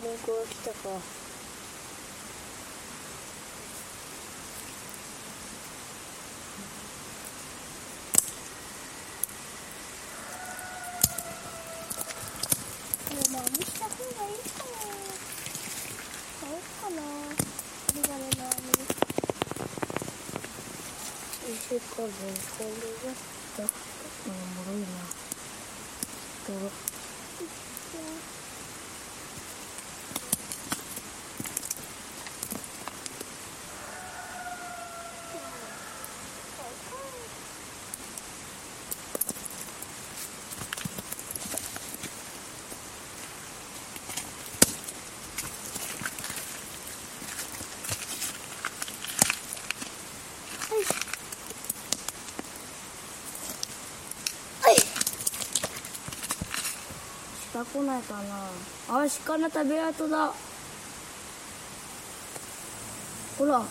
ニンクが来たか。来ないかな。あ鹿の食べ跡だ。ほら。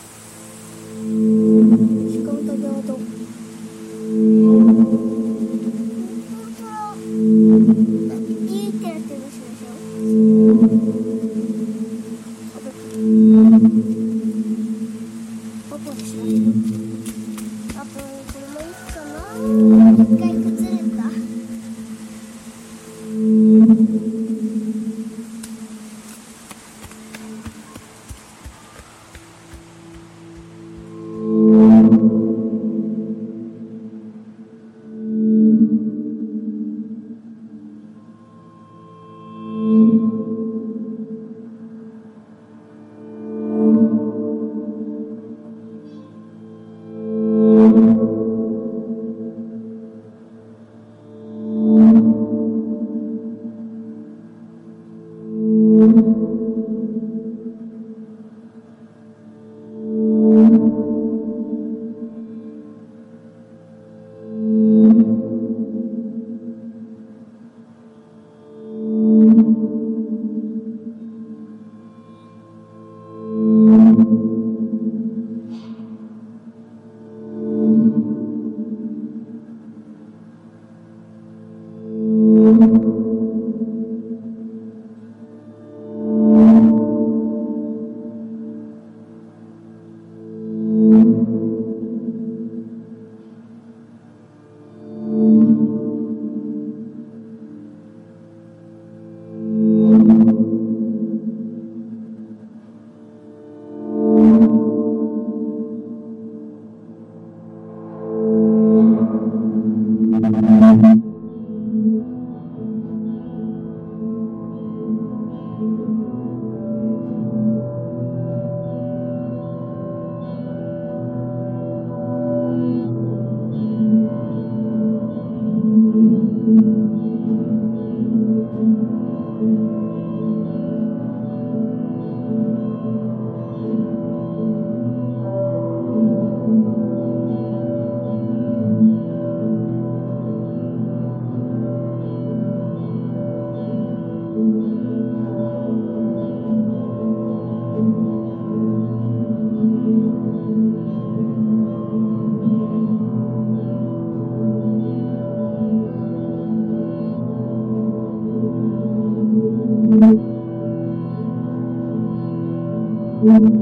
mm-hmm.